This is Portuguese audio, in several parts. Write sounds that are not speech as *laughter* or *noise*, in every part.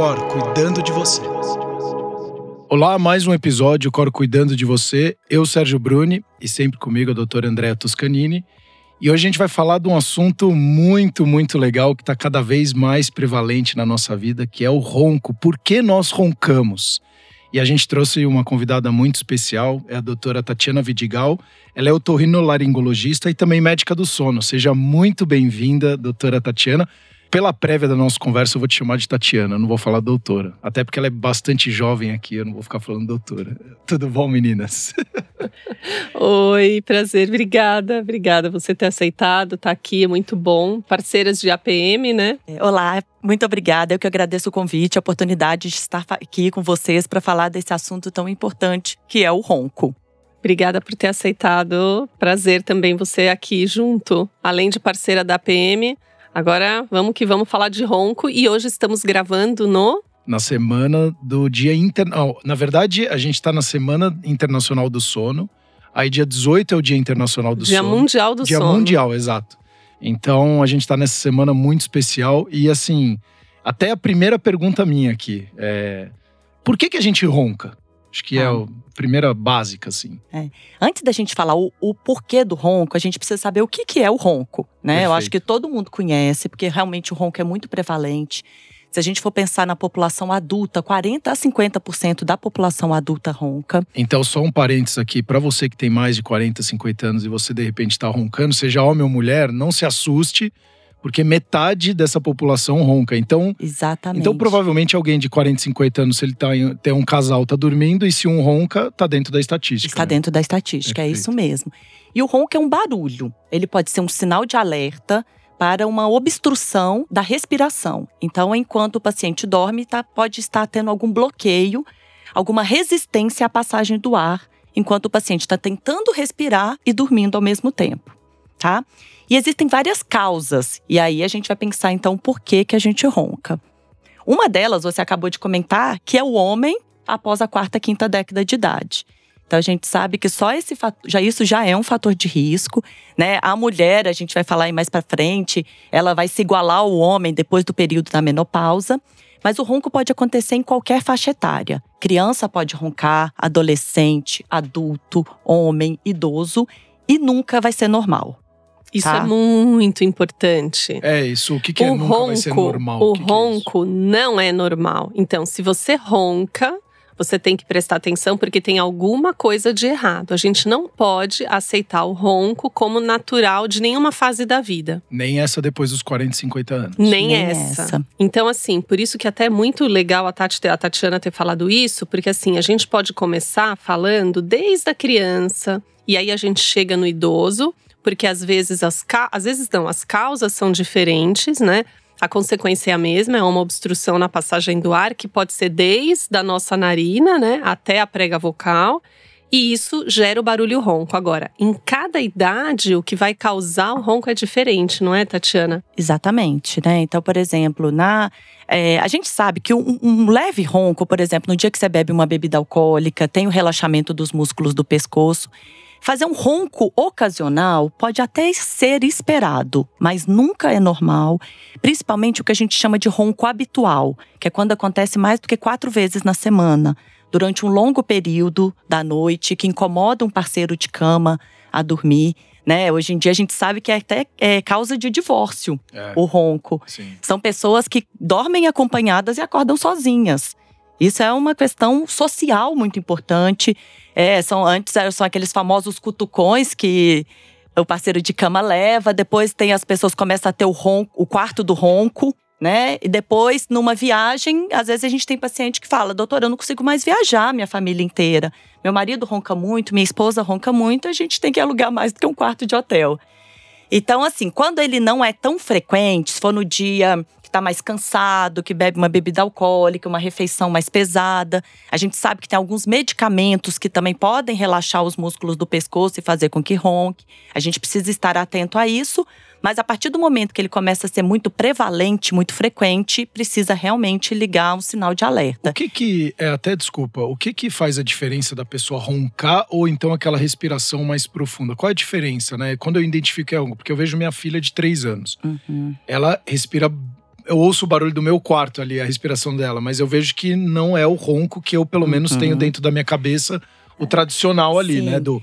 Cor cuidando de você. Olá, mais um episódio Cor cuidando de você. Eu, Sérgio Bruni, e sempre comigo a doutora Andréa Toscanini. E hoje a gente vai falar de um assunto muito, muito legal que está cada vez mais prevalente na nossa vida, que é o ronco. Por que nós roncamos? E a gente trouxe uma convidada muito especial, é a doutora Tatiana Vidigal. Ela é otorrinolaringologista e também médica do sono. Seja muito bem-vinda, doutora Tatiana. Pela prévia da nossa conversa, eu vou te chamar de Tatiana, não vou falar doutora. Até porque ela é bastante jovem aqui, eu não vou ficar falando doutora. Tudo bom, meninas? *laughs* Oi, prazer, obrigada, obrigada você ter aceitado, tá aqui, é muito bom. Parceiras de APM, né? É, olá, muito obrigada. Eu que agradeço o convite, a oportunidade de estar aqui com vocês para falar desse assunto tão importante que é o ronco. Obrigada por ter aceitado. Prazer também você aqui junto, além de parceira da APM Agora vamos que vamos falar de ronco e hoje estamos gravando no na semana do Dia Internacional. Na verdade, a gente está na Semana Internacional do Sono. Aí, dia 18 é o Dia Internacional do dia Sono. Dia Mundial do dia Sono. Dia Mundial, exato. Então, a gente está nessa semana muito especial. E, assim, até a primeira pergunta minha aqui é: por que, que a gente ronca? Acho que ah. é a primeira básica, assim. É. Antes da gente falar o, o, porquê do ronco, a gente precisa saber o que, que é o ronco, né? Perfeito. Eu acho que todo mundo conhece, porque realmente o ronco é muito prevalente. Se a gente for pensar na população adulta, 40 a 50% da população adulta ronca. Então, só um parênteses aqui, para você que tem mais de 40, 50 anos e você de repente está roncando, seja homem ou mulher, não se assuste porque metade dessa população ronca. Então, Exatamente. Então, provavelmente alguém de 40, 50 anos, se ele tá em, tem um casal, tá dormindo, e se um ronca, tá dentro da estatística. Está né? dentro da estatística, Perfeito. é isso mesmo. E o ronco é um barulho. Ele pode ser um sinal de alerta para uma obstrução da respiração. Então, enquanto o paciente dorme, tá, pode estar tendo algum bloqueio, alguma resistência à passagem do ar, enquanto o paciente está tentando respirar e dormindo ao mesmo tempo, tá? E existem várias causas. E aí a gente vai pensar então por que que a gente ronca. Uma delas você acabou de comentar, que é o homem após a quarta, quinta década de idade. Então a gente sabe que só esse já isso já é um fator de risco, né? A mulher, a gente vai falar aí mais para frente, ela vai se igualar ao homem depois do período da menopausa. Mas o ronco pode acontecer em qualquer faixa etária. Criança pode roncar, adolescente, adulto, homem, idoso e nunca vai ser normal. Isso tá? é muito importante. É isso. O que, que é o nunca ronco, vai ser normal? O, que ronco que é não é normal. Então, se você ronca, você tem que prestar atenção porque tem alguma coisa de errado. A gente não pode aceitar o ronco como natural de nenhuma fase da vida. Nem essa depois dos 40, 50 anos. Nem, Nem essa. essa. Então, assim, por isso que até é muito legal a, Tati, a Tatiana ter falado isso, porque assim, a gente pode começar falando desde a criança, e aí a gente chega no idoso porque às vezes as às vezes não, as causas são diferentes, né? A consequência é a mesma, é uma obstrução na passagem do ar que pode ser desde a nossa narina, né, até a prega vocal. E isso gera o barulho ronco. Agora, em cada idade, o que vai causar o ronco é diferente, não é, Tatiana? Exatamente, né? Então, por exemplo, na é, a gente sabe que um, um, leve ronco, por exemplo, no dia que você bebe uma bebida alcoólica, tem o relaxamento dos músculos do pescoço. Fazer um ronco ocasional pode até ser esperado, mas nunca é normal, principalmente o que a gente chama de ronco habitual, que é quando acontece mais do que quatro vezes na semana, durante um longo período da noite, que incomoda um parceiro de cama a dormir. Né? Hoje em dia a gente sabe que é até é causa de divórcio é, o ronco. Sim. São pessoas que dormem acompanhadas e acordam sozinhas. Isso é uma questão social muito importante. É, são antes são aqueles famosos cutucões que o parceiro de cama leva, depois tem as pessoas começam a ter o ronco, o quarto do ronco, né? E depois, numa viagem, às vezes a gente tem paciente que fala: doutor, eu não consigo mais viajar, minha família inteira. Meu marido ronca muito, minha esposa ronca muito, a gente tem que alugar mais do que um quarto de hotel. Então, assim, quando ele não é tão frequente, se for no dia está mais cansado, que bebe uma bebida alcoólica, uma refeição mais pesada. A gente sabe que tem alguns medicamentos que também podem relaxar os músculos do pescoço e fazer com que ronque. A gente precisa estar atento a isso. Mas a partir do momento que ele começa a ser muito prevalente, muito frequente, precisa realmente ligar um sinal de alerta. O que que, é, até desculpa, o que que faz a diferença da pessoa roncar ou então aquela respiração mais profunda? Qual é a diferença, né? Quando eu identifico algo, porque eu vejo minha filha de três anos, uhum. ela respira eu ouço o barulho do meu quarto ali, a respiração dela, mas eu vejo que não é o ronco que eu, pelo menos, tenho Uhum. dentro da minha cabeça, o tradicional ali, Sim. né? Do.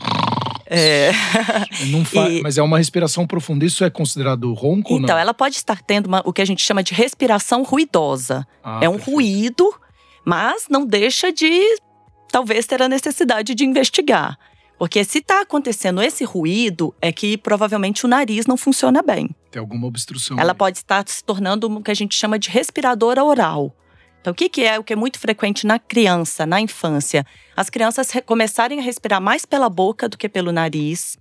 É. *laughs* Não fa- E- Mas é uma respiração profunda. Isso é considerado ronco Então, não? ela pode estar tendo uma- o que a gente chama de respiração ruidosa. Ah, é um perfeito. ruído, mas não deixa de talvez ter a necessidade de investigar. Porque se está acontecendo esse ruído, é que provavelmente o nariz não funciona bem. Tem alguma obstrução. Ela ali. pode estar se tornando o que a gente chama de respiradora oral. Então, o que, que é o que é muito frequente na criança, na infância? As crianças re- começarem a respirar mais pela boca do que pelo nariz,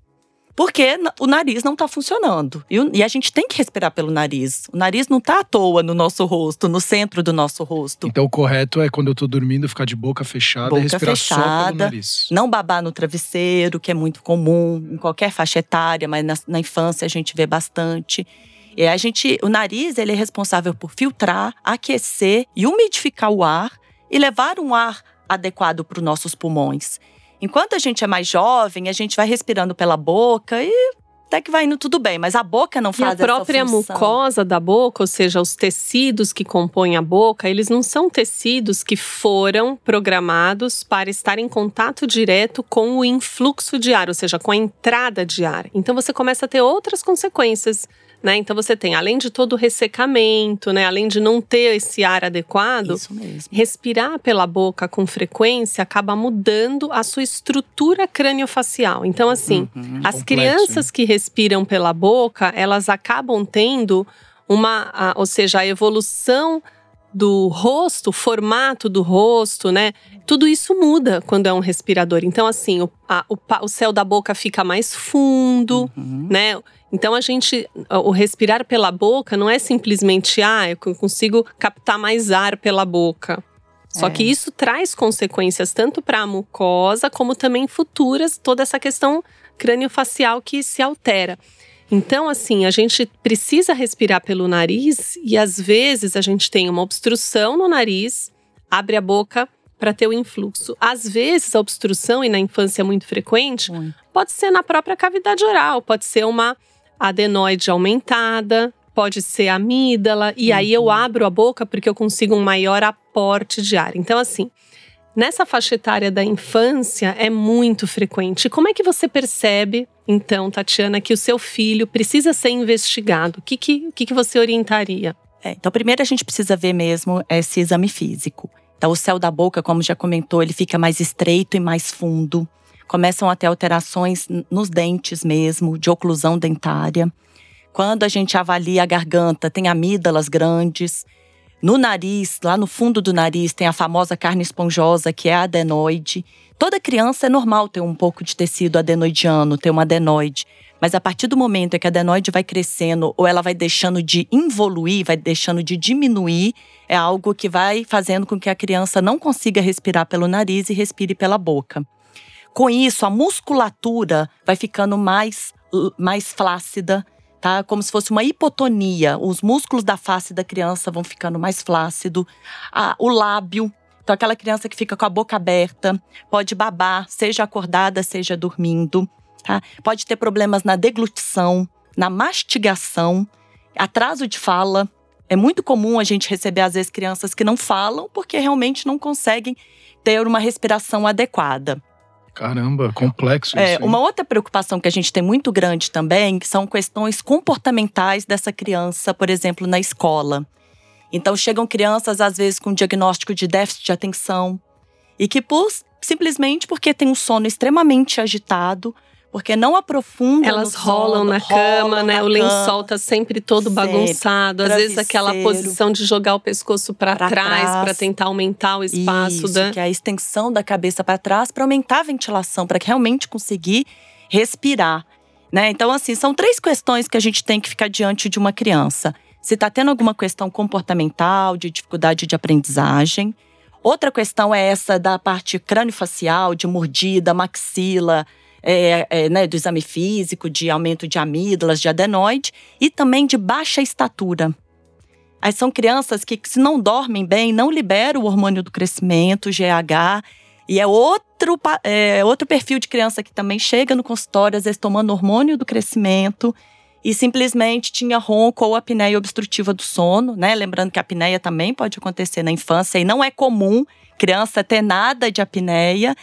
porque o nariz não está funcionando. E, e a gente tem que respirar pelo nariz. O nariz não está à toa no nosso rosto, no centro do nosso rosto. Então o correto é quando eu tô dormindo ficar de boca fechada Boca e respirar só pelo fechada. nariz. Não babar no travesseiro, que é muito comum em qualquer faixa etária, mas na, na infância a gente vê bastante. E a gente, o nariz ele é responsável por filtrar, aquecer e umidificar o ar e levar um ar adequado para os nossos pulmões. Enquanto a gente é mais jovem, a gente vai respirando pela boca e até que vai indo tudo bem, mas a boca não E a faz própria mucosa da boca, ou seja, os tecidos que compõem a boca, eles não são tecidos que foram programados para estar em contato direto com o influxo de ar, ou seja, com a entrada de ar. Então você começa a ter outras consequências. Né? Então você tem, além de todo o ressecamento, né? além de não ter esse ar adequado, Isso mesmo. respirar pela boca com frequência acaba mudando a sua estrutura craniofacial. Então, assim, Uhum. as Complexo, crianças que respiram pela boca, elas acabam tendo uma, a- ou seja, a evolução do rosto, o formato do rosto, né? Tudo isso muda quando é um respirador. Então, assim, o, a- o o céu da boca fica mais fundo, Uhum. né? Então a gente, o respirar pela boca não é simplesmente ah, eu consigo captar mais ar pela boca. Só É. que isso traz consequências tanto para a mucosa como também futuras, toda essa questão crâniofacial que se altera. Então, assim, a gente precisa respirar pelo nariz e às vezes a gente tem uma obstrução no nariz, abre a boca para ter o influxo. Às vezes a obstrução, e na infância é muito frequente, Muito. Pode ser na própria cavidade oral, pode ser uma adenoide aumentada, pode ser amígdala, e aí eu abro a boca porque eu consigo um maior aporte de ar. Então, assim, nessa faixa etária da infância é muito frequente. Como é que você percebe, então, Tatiana, que o seu filho precisa ser investigado? O que, que, que, que você orientaria? É, então, primeiro a gente precisa ver mesmo esse exame físico. Então, o céu da boca, como já comentou, ele fica mais estreito e mais fundo. Começam a ter alterações nos dentes mesmo, de oclusão dentária. Quando a gente avalia a garganta, tem amígdalas grandes. No nariz, lá no fundo do nariz, tem a famosa carne esponjosa, que é a adenoide. Toda criança é normal ter um pouco de tecido adenoidiano, ter uma adenoide. Mas a partir do momento em que a adenoide vai crescendo ou ela vai deixando de involuir, vai deixando de diminuir, é algo que vai fazendo com que a criança não consiga respirar pelo nariz e respire pela boca. Com isso, a musculatura vai ficando mais, mais flácida, tá? Como se fosse uma hipotonia. Os músculos da face da criança vão ficando mais flácido. Ah, o lábio, então aquela criança que fica com a boca aberta, pode babar, seja acordada, seja dormindo. Tá? Pode ter problemas na deglutição, na mastigação, atraso de fala. É muito comum a gente receber, às vezes, crianças que não falam porque realmente não conseguem ter uma respiração adequada. Caramba, complexo É, isso. hein? uma outra preocupação que a gente tem muito grande também são questões comportamentais dessa criança, por exemplo, na escola. Então, chegam crianças, às vezes, com diagnóstico de déficit de atenção e que, por, simplesmente porque tem um sono extremamente agitado, porque não aprofundam Elas rolam sono, na rolam cama, né? na O lençol tá sempre todo Sempre. bagunçado. Às vezes aquela posição de jogar o pescoço para trás trás. para tentar aumentar o espaço Isso, da que é a extensão da cabeça para trás para aumentar a ventilação, para realmente conseguir respirar. Né? Então, assim, são três questões que a gente tem que ficar diante de uma criança. Se está tendo alguma questão comportamental, de dificuldade de aprendizagem. Outra questão é essa da parte crâniofacial, de mordida, maxila, é, é, né, do exame físico, de aumento de amígdalas, de adenoide, e também de baixa estatura. Aí são crianças que, se não dormem bem, não liberam o hormônio do crescimento, GH. E é outro, é outro perfil de criança que também chega no consultório, às vezes tomando hormônio do crescimento e simplesmente tinha ronco ou apneia obstrutiva do sono, né? Lembrando que a apneia também pode acontecer na infância e não é comum criança ter nada de apneia.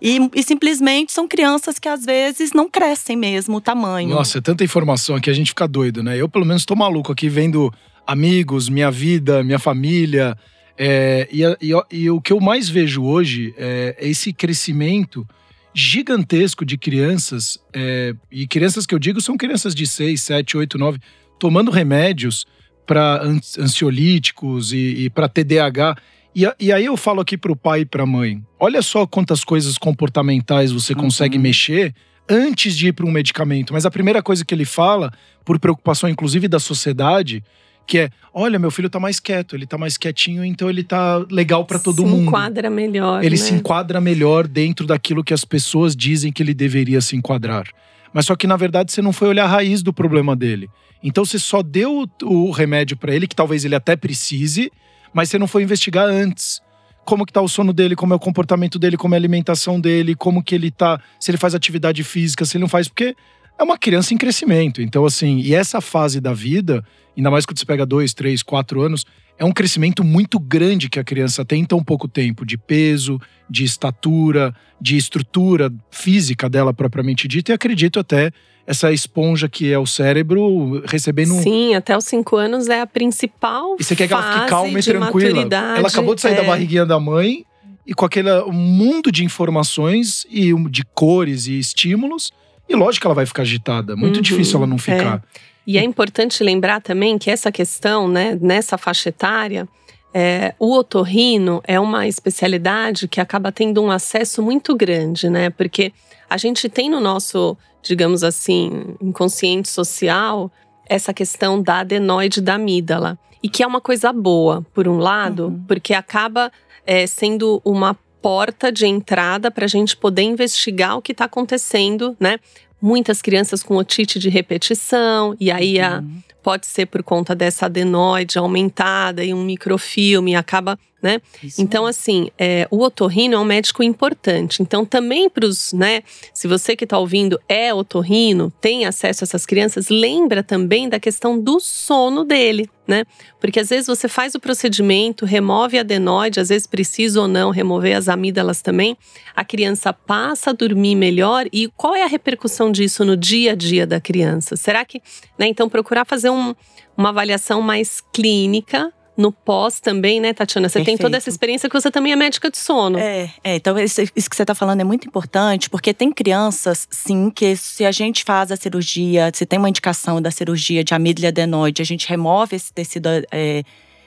E, e, simplesmente são crianças que às vezes não crescem mesmo o tamanho. Nossa, é tanta informação aqui, a gente fica doido, né? Eu, pelo menos, tô maluco aqui vendo amigos, minha vida, minha família. É, e, e, e, o que eu mais vejo hoje é, é esse crescimento gigantesco de crianças. É, e crianças que eu digo são crianças de 6, 7, 8, 9, tomando remédios para ansiolíticos e, e para TDAH. E, e, aí eu falo aqui para o pai e para a mãe: olha só quantas coisas comportamentais você uhum. consegue mexer antes de ir para um medicamento. Mas a primeira coisa que ele fala, por preocupação inclusive da sociedade, que é: olha, meu filho tá mais quieto, ele tá mais quietinho, então ele tá legal para todo se mundo. Se enquadra melhor. Ele né? se enquadra melhor dentro daquilo que as pessoas dizem que ele deveria se enquadrar. Mas só que na verdade você não foi olhar a raiz do problema dele. Então você só deu o remédio para ele, que talvez ele até precise, mas você não foi investigar antes. Como que tá o sono dele, como é o comportamento dele, como é a alimentação dele, como que ele tá, se ele faz atividade física, se ele não faz, porque é uma criança em crescimento. Então, assim, e essa fase da vida, ainda mais quando você pega dois, três, quatro anos, é um crescimento muito grande que a criança tem em tão pouco tempo, de peso, de estatura, de estrutura física dela propriamente dita, e acredito até essa esponja que é o cérebro recebendo. Sim, até os cinco anos é a principal. E você quer que ela fique calma e tranquila. Ela acabou de sair é. da barriguinha da mãe e com aquele mundo de informações e de cores e estímulos. E lógico que ela vai ficar agitada. Muito uhum, difícil ela não ficar. É. E é importante lembrar também que essa questão, né, nessa faixa etária, é, o otorrino é uma especialidade que acaba tendo um acesso muito grande, né? Porque a gente tem no nosso, digamos assim, inconsciente social essa questão da adenoide da amígdala. E que é uma coisa boa, por um lado, uhum. porque acaba é, sendo uma porta de entrada para a gente poder investigar o que está acontecendo, né? Muitas crianças com otite de repetição, e aí a, uhum. Pode ser por conta dessa adenoide aumentada e um microfilme, acaba né? Isso então, assim, é, o otorrino é um médico importante. Então, também para os, né? Se você que está ouvindo é otorrino, tem acesso a essas crianças, lembra também da questão do sono dele, né? Porque às vezes você faz o procedimento, remove a adenoide, às vezes precisa ou não remover as amígdalas também, a criança passa a dormir melhor e qual é a repercussão disso no dia a dia da criança? Será que, né? Então, procurar fazer um, uma avaliação mais clínica no pós também, né, Tatiana? Você Perfeito. tem toda essa experiência que você também é médica de sono. É, é então isso, isso que você está falando é muito importante, porque tem crianças, sim, que se a gente faz a cirurgia, se tem uma indicação da cirurgia de amígdala adenoide, a gente remove esse tecido é,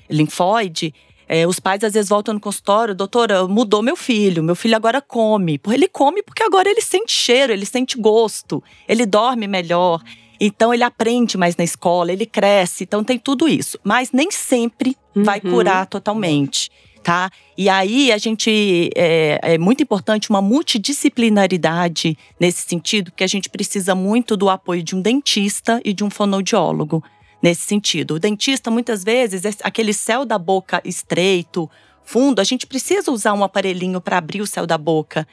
linfóide, é, os pais às vezes voltam no consultório, doutora, mudou meu filho, meu filho agora come. Ele come porque agora ele sente cheiro, ele sente gosto, ele dorme melhor. Então ele aprende mais na escola, ele cresce, então tem tudo isso. Mas nem sempre uhum. vai curar totalmente. Tá? E aí a gente é, é, muito importante uma multidisciplinaridade nesse sentido, porque a gente precisa muito do apoio de um dentista e de um fonoaudiólogo nesse sentido. O dentista muitas vezes é aquele céu da boca estreito, fundo, a gente precisa usar um aparelhinho para abrir o céu da boca.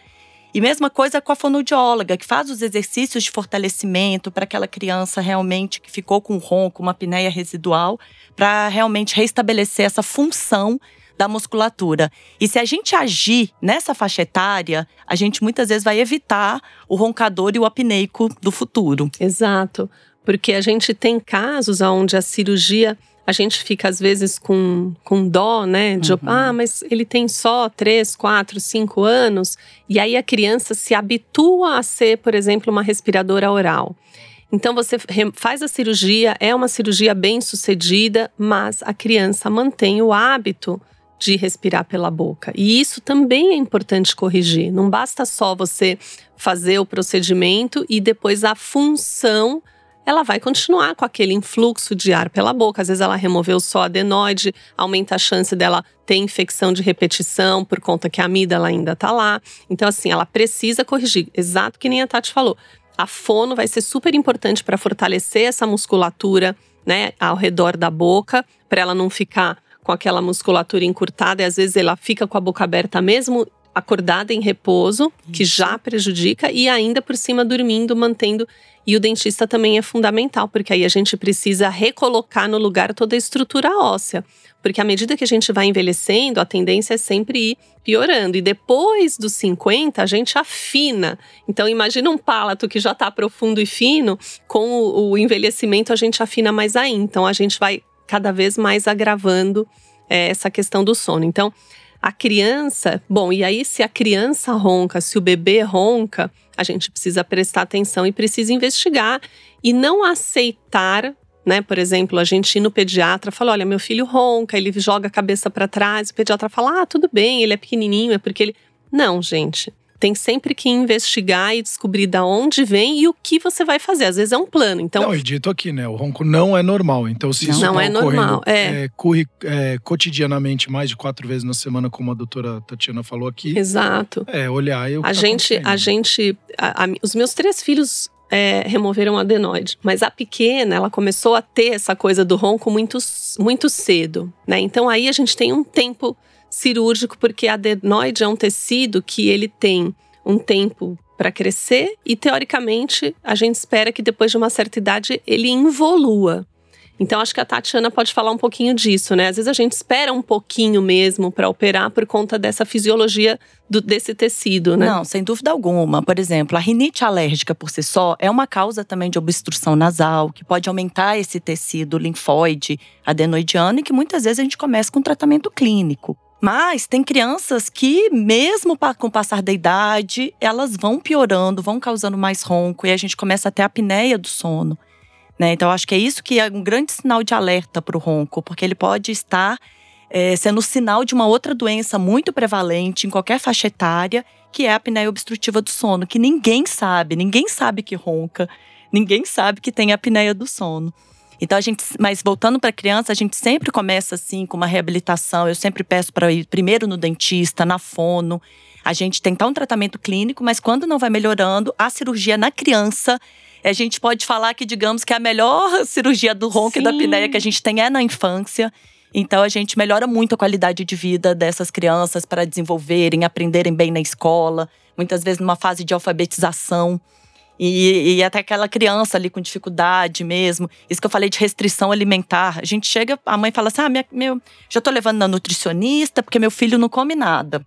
E mesma coisa com a fonoaudióloga, que faz os exercícios de fortalecimento para aquela criança realmente que ficou com ronco, uma apneia residual, para realmente restabelecer essa função da musculatura. E se a gente agir nessa faixa etária, a gente muitas vezes vai evitar o roncador e o apneico do futuro. Exato. Porque a gente tem casos onde a cirurgia a gente fica às vezes com, com dó, né? De, uhum. ah, mas ele tem só 3, 4, 5 anos. E aí a criança se habitua a ser, por exemplo, uma respiradora oral. Então você faz a cirurgia, é uma cirurgia bem sucedida, mas a criança mantém o hábito de respirar pela boca. E isso também é importante corrigir. Não basta só você fazer o procedimento e depois a função ela vai continuar com aquele influxo de ar pela boca. Às vezes ela removeu só adenoide, aumenta a chance dela ter infecção de repetição por conta que a amígdala ainda tá lá. Então, assim, ela precisa corrigir. Exato que nem a Tati falou. A fono vai ser super importante para fortalecer essa musculatura, né, ao redor da boca, para ela não ficar com aquela musculatura encurtada e às vezes ela fica com a boca aberta mesmo acordada em repouso, que já prejudica, e ainda por cima dormindo, mantendo E o dentista também é fundamental, porque aí a gente precisa recolocar no lugar toda a estrutura óssea. Porque à medida que a gente vai envelhecendo, a tendência é sempre ir piorando. E depois dos 50, a gente afina. Então, imagina um palato que já está profundo e fino, com o, envelhecimento a gente afina mais ainda. Então, a gente vai cada vez mais agravando é, essa questão do sono. Então, a criança, bom, e aí se a criança ronca, se o bebê ronca, a gente precisa prestar atenção e precisa investigar e não aceitar, né? Por exemplo, a gente ir no pediatra, fala: "Olha, meu filho ronca, ele joga a cabeça para trás". O pediatra fala: "Ah, tudo bem, ele é pequenininho, é porque ele". Não, gente tem sempre que investigar e descobrir da onde vem e o que você vai fazer. Às vezes é um plano. Então, não, e dito aqui, né? O ronco não é normal. Então, se não, isso não tá é normal, é. É, corre é, cotidianamente mais de quatro vezes na semana, como a doutora Tatiana falou aqui. Exato. É, olhar e o a tá gente, a gente, a, a, os meus três filhos é, removeram adenoide. Mas a pequena, ela começou a ter essa coisa do ronco muito, muito cedo, né? Então aí a gente tem um tempo cirúrgico, porque a adenoide é um tecido que ele tem um tempo para crescer e, teoricamente, a gente espera que depois de uma certa idade ele involua. Então, acho que a Tatiana pode falar um pouquinho disso, né? Às vezes a gente espera um pouquinho mesmo para operar por conta dessa fisiologia do, desse tecido, né? Não, sem dúvida alguma. Por exemplo, a rinite alérgica por si só é uma causa também de obstrução nasal, que pode aumentar esse tecido linfóide adenoidiano e que muitas vezes a gente começa com tratamento clínico. Mas tem crianças que, mesmo com o passar da idade, elas vão piorando, vão causando mais ronco e a gente começa a ter a apneia do sono. Né? Então, acho que é isso que é um grande sinal de alerta para o ronco, porque ele pode estar é, sendo sinal de uma outra doença muito prevalente em qualquer faixa etária, que é a apneia obstrutiva do sono, que ninguém sabe, ninguém sabe que ronca, ninguém sabe que tem a apneia do sono. Então a gente, mas voltando para criança, a gente sempre começa assim com uma reabilitação. Eu sempre peço para ir primeiro no dentista, na fono. A gente tentar um tratamento clínico, mas quando não vai melhorando, a cirurgia na criança a gente pode falar que, digamos, que a melhor *laughs* cirurgia do ronco Sim. e da apneia que a gente tem é na infância. Então a gente melhora muito a qualidade de vida dessas crianças para desenvolverem, aprenderem bem na escola, muitas vezes numa fase de alfabetização. E, e, até aquela criança ali com dificuldade mesmo. Isso que eu falei de restrição alimentar. A gente chega, a mãe fala assim: ah, minha, meu, já tô levando na nutricionista porque meu filho não come nada.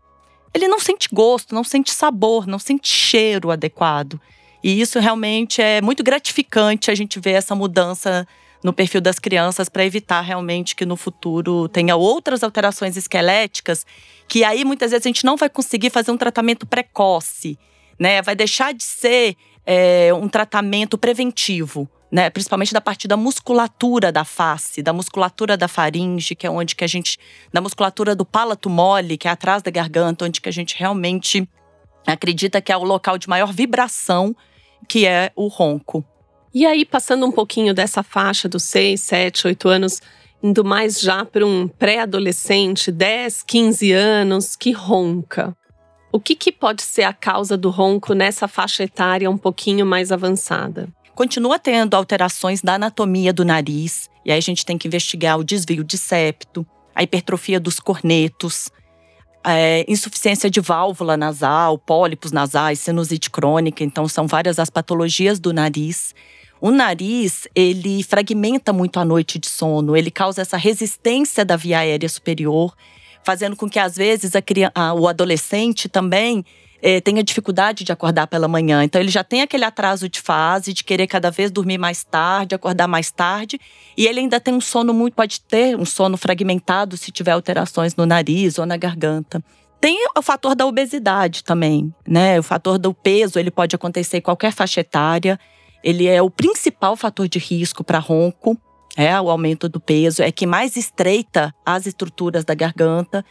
Ele não sente gosto, não sente sabor, não sente cheiro adequado. E isso realmente é muito gratificante a gente ver essa mudança no perfil das crianças para evitar realmente que no futuro tenha outras alterações esqueléticas, que aí muitas vezes a gente não vai conseguir fazer um tratamento precoce, né? Vai deixar de ser é, um tratamento preventivo, né? Principalmente da parte da musculatura da face, da musculatura da faringe, que é onde que a gente, da musculatura do palato mole, que é atrás da garganta, onde que a gente realmente acredita que é o local de maior vibração, que é o ronco. E aí, passando um pouquinho dessa faixa dos 6, 7, 8 anos, indo mais já para um pré-adolescente, 10, 15 anos, que ronca. O que, que pode ser a causa do ronco nessa faixa etária um pouquinho mais avançada? Continua tendo alterações da anatomia do nariz, e aí a gente tem que investigar o desvio de septo, a hipertrofia dos cornetos, é, insuficiência de válvula nasal, pólipos nasais, sinusite crônica, então são várias as patologias do nariz. O nariz, ele fragmenta muito a noite de sono, ele causa essa resistência da via aérea superior, fazendo com que às vezes a criança, o adolescente também é, tenha dificuldade de acordar pela manhã. Então ele já tem aquele atraso de fase, de querer cada vez dormir mais tarde, acordar mais tarde, e ele ainda tem um sono muito, pode ter um sono fragmentado se tiver alterações no nariz ou na garganta. Tem o fator da obesidade também, né? O fator do peso, ele pode acontecer em qualquer faixa etária. Ele é o principal fator de risco para ronco, é o aumento do peso, é que mais estreita as estruturas da garganta,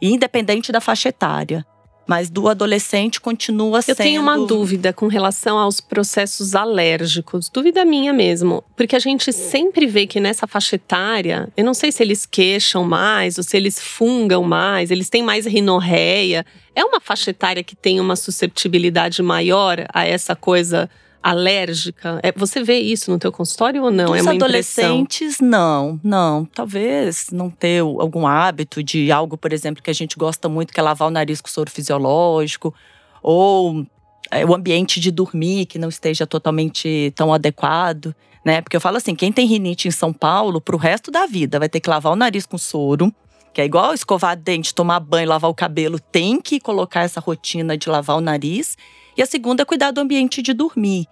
independente da faixa etária. Mas do adolescente continua sendo. Eu tenho uma dúvida com relação aos processos alérgicos. Dúvida minha mesmo. Porque a gente sempre vê que nessa faixa etária, eu não sei se eles queixam mais ou se eles fungam mais, eles têm mais rinorreia. É uma faixa etária que tem uma susceptibilidade maior a essa coisa alérgica? É, você vê isso no teu consultório ou não? Dos é uma adolescentes, impressão? não, não. Talvez não ter algum hábito de algo, por exemplo, que a gente gosta muito, que é lavar o nariz com soro fisiológico, ou é, o ambiente de dormir que não esteja totalmente tão adequado, né? Porque eu falo assim, quem tem rinite em São Paulo, pro resto da vida, vai ter que lavar o nariz com soro, que é igual escovar dente, tomar banho, lavar o cabelo, tem que colocar essa rotina de lavar o nariz. E a segunda é cuidar do ambiente de dormir,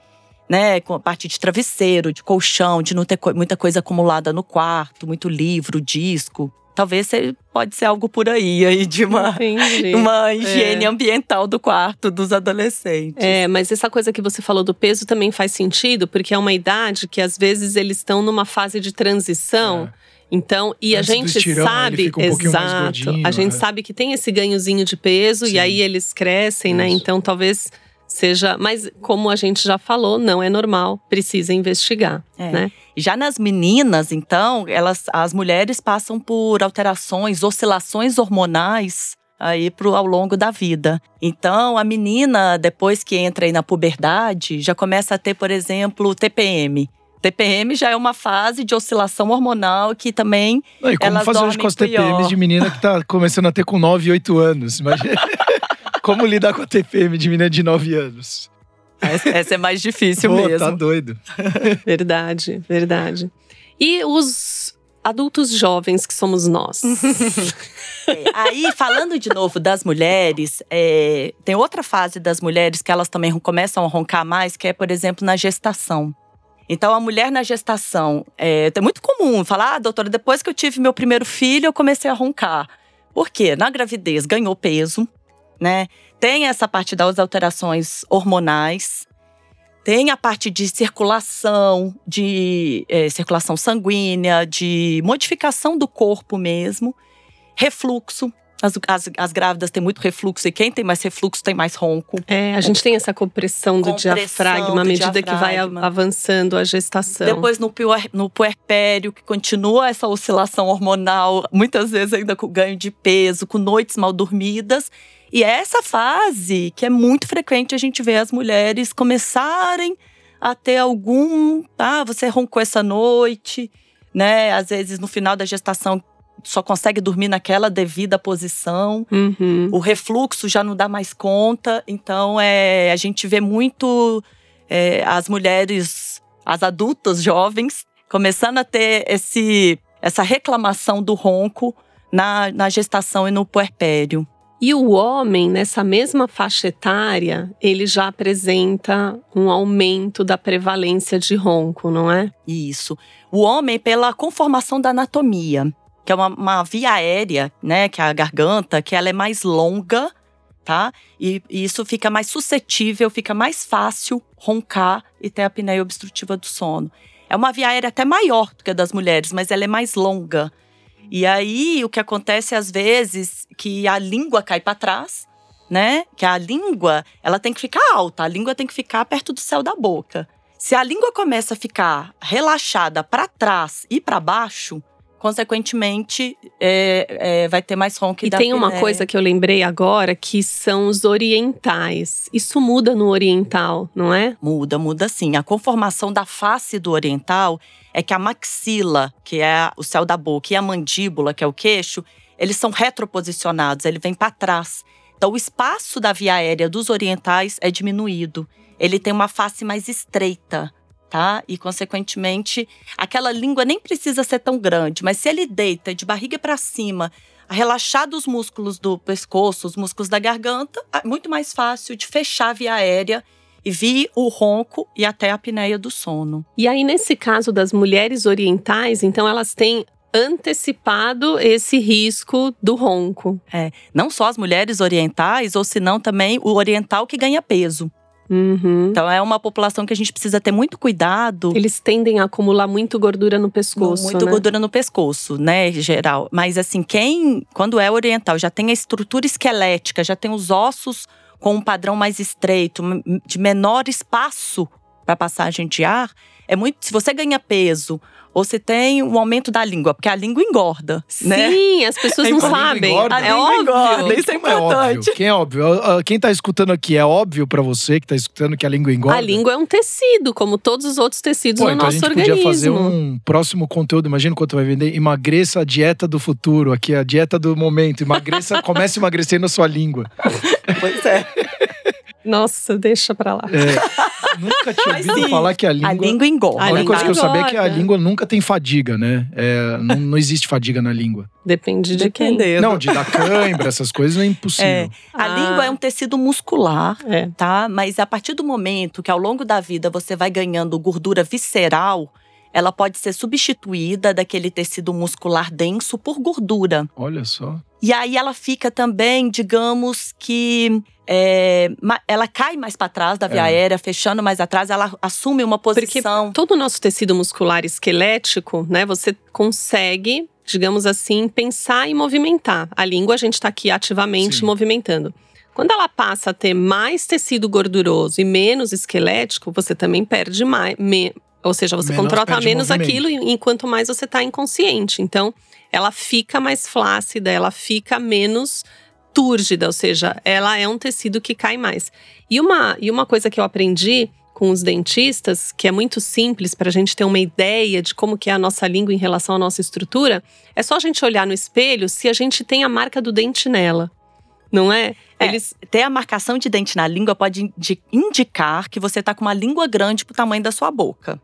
né? Com a parte de travesseiro, de colchão, de não ter muita coisa acumulada no quarto, muito livro, disco. Talvez pode ser algo por aí, aí de uma, *laughs* uma higiene é. ambiental do quarto dos adolescentes. É, mas essa coisa que você falou do peso também faz sentido, porque é uma idade que às vezes eles estão numa fase de transição. É. Então, e Antes a gente estirão, sabe, um exato, a gente é. sabe que tem esse ganhozinho de peso Sim. e aí eles crescem? Isso. né? Então, talvez seja, mas como a gente já falou, não é normal, precisa investigar, é. né? Já nas meninas, então, elas, as mulheres passam por alterações, oscilações hormonais aí pro, ao longo da vida. Então, a menina, depois que entra aí na puberdade, já começa a ter, por exemplo, TPM. TPM já é uma fase de oscilação hormonal que também. Não, e como elas fazer hoje com as TPMs de menina que tá começando a ter com 9, 8 anos? Imagina. *laughs* como lidar com a TPM de menina de 9 anos? Essa é mais difícil Pô, mesmo. Tá doido. *laughs* verdade, verdade. E os adultos jovens que somos nós. *laughs* é, aí, falando de novo das mulheres, é, tem outra fase das mulheres que elas também começam a roncar mais, que é, por exemplo, na gestação. Então, a mulher na gestação, é, é muito comum falar, ah, doutora, depois que eu tive meu primeiro filho, eu comecei a roncar. Por quê? Na gravidez ganhou peso, né? Tem essa parte das alterações hormonais, tem a parte de circulação, de é, circulação sanguínea, de modificação do corpo mesmo, refluxo. As, as, as, grávidas têm muito refluxo e quem tem mais refluxo tem mais ronco. É, a gente tem essa compressão do compressão diafragma à medida diafragma. que vai avançando a gestação. Depois no, puer, no puerpério, que continua essa oscilação hormonal, muitas vezes ainda com ganho de peso, com noites mal dormidas. E é essa fase que é muito frequente a gente ver as mulheres começarem a ter algum. Ah, você roncou essa noite, né? Às vezes no final da gestação só consegue dormir naquela devida posição. Uhum. O refluxo já não dá mais conta. Então, é, a gente vê muito é, as mulheres, as adultas jovens, começando a ter esse, essa reclamação do ronco na, na gestação e no puerpério. E o homem, nessa mesma faixa etária, ele já apresenta um aumento da prevalência de ronco, não é? Isso. O homem, pela conformação da anatomia, que é uma, uma via aérea, né, que é a garganta, que ela é mais longa, tá? E, e, isso fica mais suscetível, fica mais fácil roncar e ter a apneia obstrutiva do sono. É uma via aérea até maior do que a das mulheres, mas ela é mais longa. E aí o que acontece às vezes que a língua cai para trás, né? Que a língua, ela tem que ficar alta, a língua tem que ficar perto do céu da boca. Se a língua começa a ficar relaxada para trás e para baixo, consequentemente, é, é, vai ter mais ronco. E tem uma coisa que eu lembrei agora, que são os orientais. Isso muda no oriental, não é? Muda, muda sim. A conformação da face do oriental é que a maxila, que é o céu da boca, e a mandíbula, que é o queixo, eles são retroposicionados, ele vem para trás. Então, o espaço da via aérea dos orientais é diminuído. Ele tem uma face mais estreita tá? E consequentemente, aquela língua nem precisa ser tão grande, mas se ele deita de barriga para cima, relaxado os músculos do pescoço, os músculos da garganta, é muito mais fácil de fechar a via aérea e vir o ronco e até a apneia do sono. E aí nesse caso das mulheres orientais, então elas têm antecipado esse risco do ronco. É, não só as mulheres orientais, ou senão também o oriental que ganha peso. Uhum. Então é uma população que a gente precisa ter muito cuidado. Eles tendem a acumular muito gordura no pescoço. Muito né? gordura no pescoço, né, em geral. Mas assim, quem, quando é oriental, já tem a estrutura esquelética, já tem os ossos com um padrão mais estreito, de menor espaço para passagem de ar, é muito. Se você ganha peso ou se tem um aumento da língua, porque a língua engorda, Sim, né? Sim, as pessoas não sabem. Engorda. A é óbvio. Engorda, isso é importante. É Quem é óbvio? Quem tá escutando aqui é óbvio para você que tá escutando que a língua engorda? A língua é um tecido, como todos os outros tecidos Pô, no então nosso a gente organismo. podia fazer um próximo conteúdo, imagina quanto vai vender, emagreça a dieta do futuro, aqui a dieta do momento, emagreça, *laughs* comece emagrecendo a sua língua. Pois é. *laughs* Nossa, deixa pra lá. É, nunca tinha ouvido sim, falar que a língua. A língua engorda. A A única língua coisa que eu sabia é que a língua nunca tem fadiga, né? É, não, não existe fadiga na língua. Depende de quem. Dependendo. Não, de dar cãibra, essas coisas é impossível. É, a Ah. língua é um tecido muscular, É. tá? Mas a partir do momento que ao longo da vida você vai ganhando gordura visceral, ela pode ser substituída daquele tecido muscular denso por gordura. Olha só. E aí ela fica também, digamos que. É, ela cai mais para trás da via É. aérea, fechando mais atrás, ela assume uma Porque posição. todo o nosso tecido muscular esquelético, né? Você consegue, digamos assim, pensar e movimentar. A língua, a gente está aqui ativamente Sim. movimentando. Quando ela passa a ter mais tecido gorduroso e menos esquelético, você também perde mais. me- ou seja, você Menos contrata perde menos movimento. aquilo e- enquanto mais você está inconsciente. Então, ela fica mais flácida, ela fica menos túrgida, ou seja, ela é um tecido que cai mais. E uma, e uma coisa que eu aprendi com os dentistas, que é muito simples para a gente ter uma ideia de como que é a nossa língua em relação à nossa estrutura, é só a gente olhar no espelho se a gente tem a marca do dente nela. Não é? É. Eles Ter a marcação de dente na língua pode indi- indicar que você tá com uma língua grande pro tamanho da sua boca.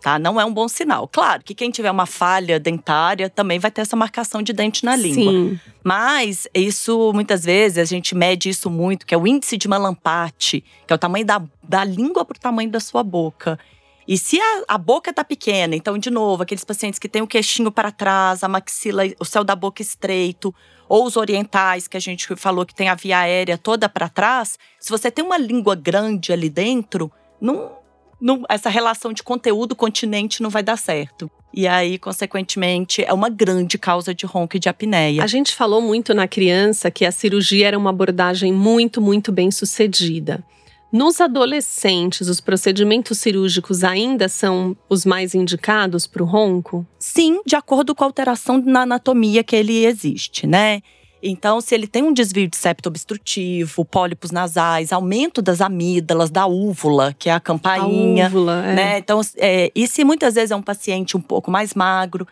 Tá? Não é um bom sinal. Claro que quem tiver uma falha dentária também vai ter essa marcação de dente na língua. Sim. Mas isso, muitas vezes, a gente mede isso muito, que é o índice de Malampati, que é o tamanho da, da língua pro tamanho da sua boca. E se a, a boca tá pequena, então, de novo, aqueles pacientes que têm o queixinho para trás, a maxila, o céu da boca estreito, ou os orientais, que a gente falou que tem a via aérea toda para trás, se você tem uma língua grande ali dentro, não, não- essa relação de conteúdo-continente não vai dar certo. E aí, consequentemente, é uma grande causa de ronco e de apneia. A gente falou muito na criança que a cirurgia era uma abordagem muito, muito bem sucedida. Nos adolescentes, os procedimentos cirúrgicos ainda são os mais indicados para o ronco? Sim, de acordo com a alteração na anatomia que ele existe, né? Então, se ele tem um desvio de septo obstrutivo, pólipos nasais, aumento das amígdalas, da úvula, que é a campainha, a úvula, é. né? Então, é, e se muitas vezes é um paciente um pouco mais magro,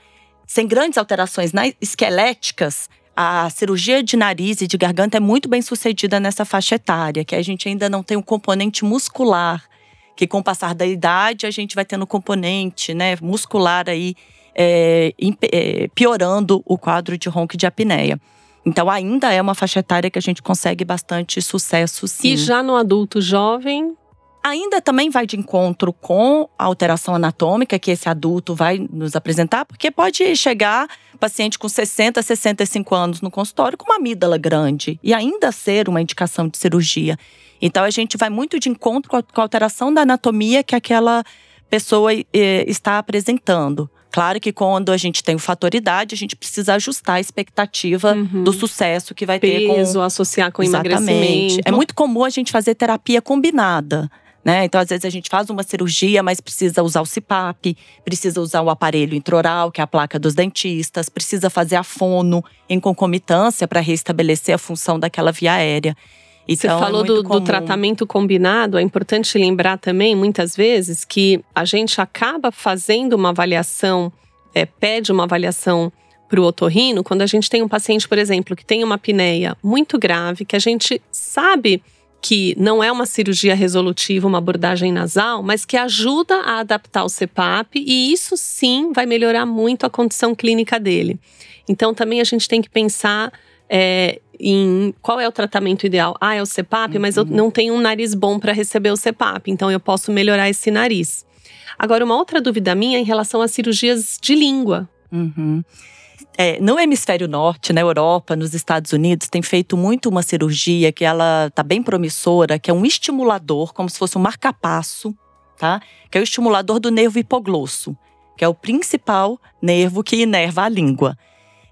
sem grandes alterações na- esqueléticas, a cirurgia de nariz e de garganta é muito bem sucedida nessa faixa etária, que a gente ainda não tem um componente muscular, que com o passar da idade a gente vai tendo componente né, muscular aí é, é, piorando o quadro de ronco de apneia. Então ainda é uma faixa etária que a gente consegue bastante sucesso sim. E já no adulto jovem, Ainda também vai de encontro com a alteração anatômica que esse adulto vai nos apresentar, porque pode chegar paciente com 60, 65 anos no consultório com uma amígdala grande e ainda ser uma indicação de cirurgia. Então a gente vai muito de encontro com a, alteração da anatomia que aquela pessoa eh, está apresentando. Claro que quando a gente tem o fator idade, a gente precisa ajustar a expectativa Uhum. do sucesso que vai ter com peso, associar com Exatamente. emagrecimento. É muito comum a gente fazer terapia combinada. Né? Então, às vezes, a gente faz uma cirurgia, mas precisa usar o CPAP, precisa usar o aparelho intraoral, que é a placa dos dentistas, precisa fazer a fono em concomitância para restabelecer a função daquela via aérea. Você Então, é falou muito do, do tratamento combinado. É importante lembrar também, muitas vezes, que a gente acaba fazendo uma avaliação, é, pede uma avaliação para o otorrino, quando a gente tem um paciente, por exemplo, que tem uma apneia muito grave, que a gente sabe que não é uma cirurgia resolutiva, uma abordagem nasal, mas que ajuda a adaptar o CPAP e isso sim vai melhorar muito a condição clínica dele. Então também a gente tem que pensar é, em qual é o tratamento ideal. Ah, é o CPAP, mas eu não tenho um nariz bom para receber o CPAP, então eu posso melhorar esse nariz. Agora, uma outra dúvida minha é em relação às cirurgias de língua. Uhum. É, no hemisfério norte, na Europa, nos Estados Unidos, tem feito muito uma cirurgia que ela tá bem promissora, que é um estimulador, como se fosse um marcapasso, tá? Que é o estimulador do nervo hipoglosso, que é o principal nervo que inerva a língua.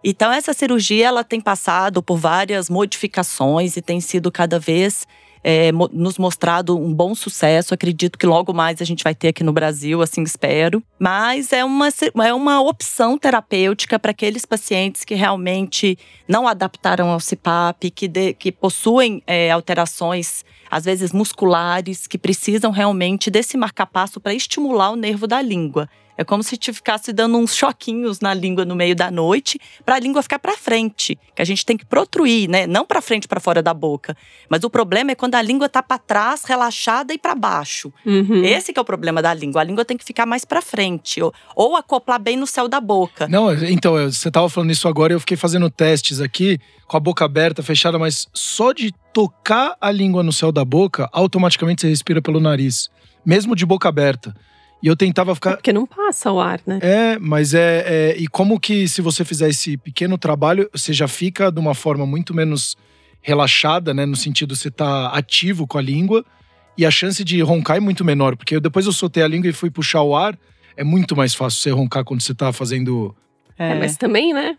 Então essa cirurgia ela tem passado por várias modificações e tem sido cada vez é, nos mostrado um bom sucesso. Acredito que logo mais a gente vai ter aqui no Brasil, assim espero. Mas é uma, é uma opção terapêutica para aqueles pacientes que realmente não adaptaram ao CPAP, que, de- que possuem é, alterações, às vezes musculares, que precisam realmente desse marcapasso para estimular o nervo da língua. É como se te ficasse dando uns choquinhos na língua no meio da noite, para a língua ficar para frente, que a gente tem que protruir, né? Não para frente, para fora da boca. Mas o problema é quando a língua tá para trás, relaxada e para baixo. Uhum. Esse que é o problema da língua. A língua tem que ficar mais para frente ou, ou acoplar bem no céu da boca. Não, então, você tava falando isso agora e eu fiquei fazendo testes aqui, com a boca aberta, fechada, mas só de tocar a língua no céu da boca, automaticamente você respira pelo nariz. Mesmo de boca aberta. E eu tentava ficar. Porque não passa o ar, né? É, mas é, é. E como que, se você fizer esse pequeno trabalho, você já fica de uma forma muito menos relaxada, né? No sentido, você tá ativo com a língua. E a chance de roncar é muito menor. Porque depois eu soltei a língua e fui puxar o ar. É muito mais fácil você roncar quando você tá fazendo. É, mas também, né?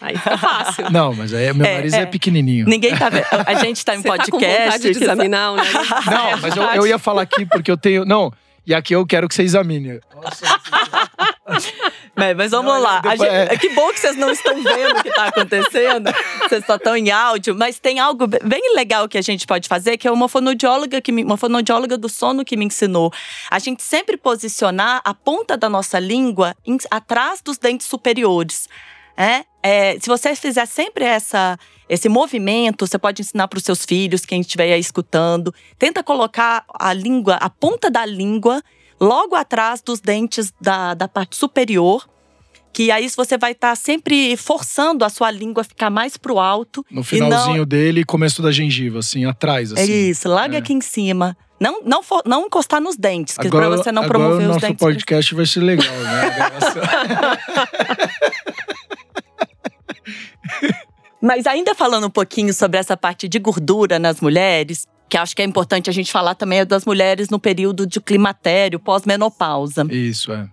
Aí fica fácil. *laughs* Não, mas aí meu É, nariz é, é. pequenininho. Ninguém tá vendo. A gente tá em *laughs* Você tá com podcast. vontade de examinar o *laughs* nariz? Não, mas eu, eu ia falar aqui porque eu tenho. Não, e aqui eu quero que você examine. *laughs* Mas, mas vamos Não, lá. Depois- gente- é. Que bom que vocês não estão vendo o que está acontecendo. Vocês só estão em áudio. Mas tem algo bem legal que a gente pode fazer, que é uma fonoaudióloga, que me- uma fonoaudióloga do sono que me ensinou. A gente sempre posicionar a ponta da nossa língua em- atrás dos dentes superiores. É? É, se você fizer sempre essa, esse movimento, você pode ensinar para os seus filhos, quem estiver aí escutando. Tenta colocar a língua, a ponta da língua, logo atrás dos dentes da, da parte superior. Que aí você vai estar sempre forçando a sua língua a ficar mais pro alto. No e finalzinho dele, começo da gengiva, assim, atrás, não, É assim. isso, larga É. aqui em cima. Não, não, for- não encostar nos dentes, que Agora, para você não agora promover o os nosso dentes. podcast vai ser legal, né? *laughs* *laughs* *laughs* Mas ainda falando um pouquinho sobre essa parte de gordura nas mulheres, que acho que é importante a gente falar também é das mulheres no período de climatério, pós-menopausa. Isso, é.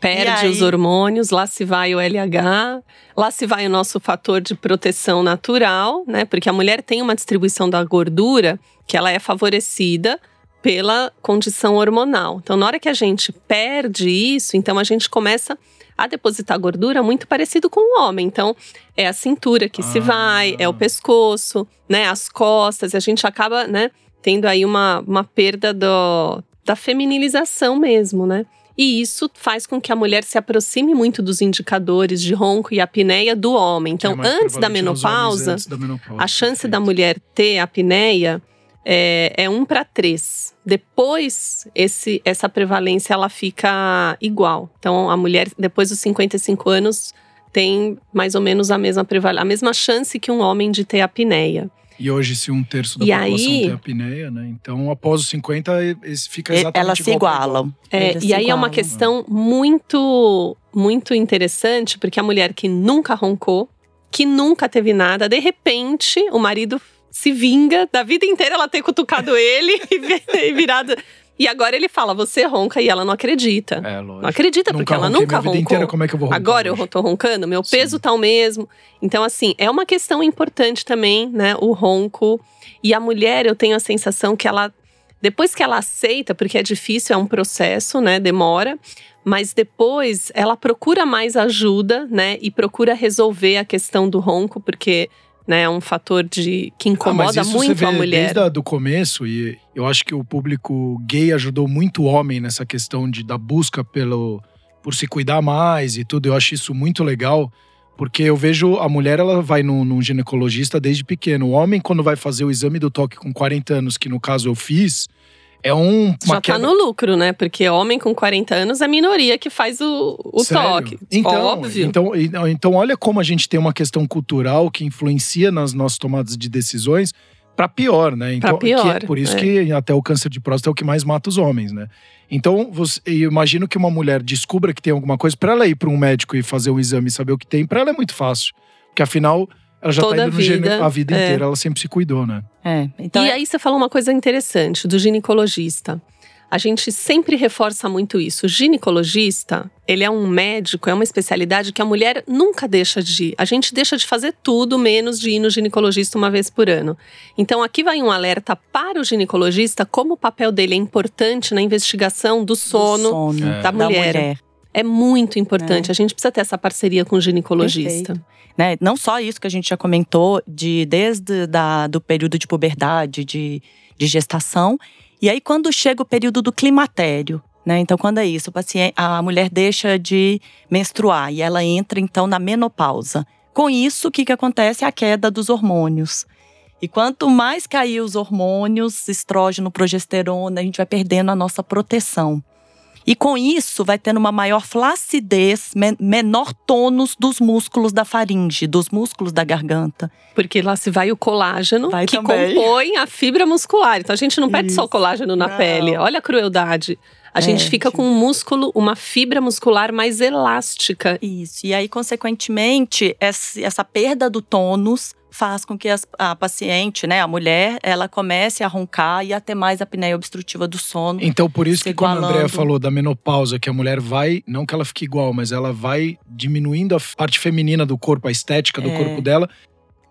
Perde os hormônios, lá se vai o LH, lá se vai o nosso fator de proteção natural, né? Porque a mulher tem uma distribuição da gordura que ela é favorecida pela condição hormonal. Então, na hora que a gente perde isso, então a gente começa a depositar gordura muito parecido com o homem. Então, é a cintura que se Ah. vai, é o pescoço, né? As costas. A gente acaba, né? Tendo aí uma, uma perda do, da feminilização mesmo, né? E isso faz com que a mulher se aproxime muito dos indicadores de ronco e apneia do homem. É Então, mais antes da, menopausa, antes da menopausa, a chance da perfeito. mulher ter apneia é, é 1 para 3. Depois, esse, essa prevalência ela fica igual. Então, a mulher, depois dos 55 anos, tem mais ou menos a mesma, prevale- a mesma chance que um homem de ter apneia. E hoje, se um terço da E população aí- tem apneia, né? Então, após os 50, esse fica exatamente Elas se igualam. É, Eles e se aí é uma igualam. questão muito, muito interessante, porque a mulher que nunca roncou, que nunca teve nada, de repente o marido se vinga da vida inteira ela ter cutucado *laughs* ele e vi- virado. E agora ele fala: você ronca e ela não acredita. É, lógico. Não acredita, porque ela ronquei nunca minha vida roncou. inteira, como é que eu vou roncar Agora eu hoje? tô roncando, meu Sim. peso tá o mesmo. Então, assim, é uma questão importante também, né? O ronco. E a mulher, eu tenho a sensação que ela, depois que ela aceita, porque é difícil, é um processo, né? Demora. Mas depois ela procura mais ajuda, né? E procura resolver a questão do ronco, porque né, é um fator de, que Ah, incomoda você muito a mulher. Desde a, do começo, e eu acho que o público gay ajudou muito o homem nessa questão de, da busca pelo, por se cuidar mais e tudo. Eu acho isso muito legal, porque eu vejo a mulher, ela vai num, num ginecologista desde pequeno. O homem, quando vai fazer o exame do toque com 40 anos, que no caso eu fiz, é um. Já tá quebra- no lucro, né? Porque homem com 40 anos é minoria que faz o, o toque. Então, Óbvio. Então, então, olha como a gente tem uma questão cultural que influencia nas nossas tomadas de decisões para pior, né? Então, que é pior, por isso é. que até o câncer de próstata é o que mais mata os homens, né? Então, você, eu imagino que uma mulher descubra que tem alguma coisa, para ela ir para um médico e fazer um exame e saber o que tem, para ela é muito fácil. Porque afinal, ela já Toda tá indo no gene- vida, a vida é. inteira, ela sempre se cuidou, né? É, então e é- aí você falou uma coisa interessante do ginecologista. A gente sempre reforça muito isso. O ginecologista, ele é um médico, é uma especialidade que a mulher nunca deixa de ir. A gente deixa de fazer tudo menos de ir no ginecologista uma vez por ano. Então aqui vai um alerta para o ginecologista como o papel dele é importante na investigação do sono. do sono É. da mulher. É muito importante. A gente precisa ter essa parceria com o ginecologista. né? Não só isso que a gente já comentou, de desde da, do período de puberdade, de, de gestação. E aí, quando chega o período do climatério, Né? Então, quando é isso, paciente, a mulher deixa de menstruar e ela entra então na menopausa. Com isso, o que, que acontece? A queda dos hormônios. E quanto mais cair os hormônios, estrógeno, progesterona, a gente vai perdendo a nossa proteção. E com isso, vai tendo uma maior flacidez, menor tônus dos músculos da faringe, dos músculos da garganta. Porque lá se vai o colágeno, vai que também. compõe a fibra muscular. Então a gente não perde isso. só o colágeno na não. pele. Olha a crueldade. A é, gente fica com um músculo, uma fibra muscular mais elástica. Isso. E aí, consequentemente, essa perda do tônus faz com que a paciente, né, a mulher, ela comece a roncar e a ter mais apneia obstrutiva do sono. Então, por isso que quando a Andrea falou da menopausa, que a mulher vai, não que ela fique igual, mas ela vai diminuindo a parte feminina do corpo, a estética do é. corpo dela,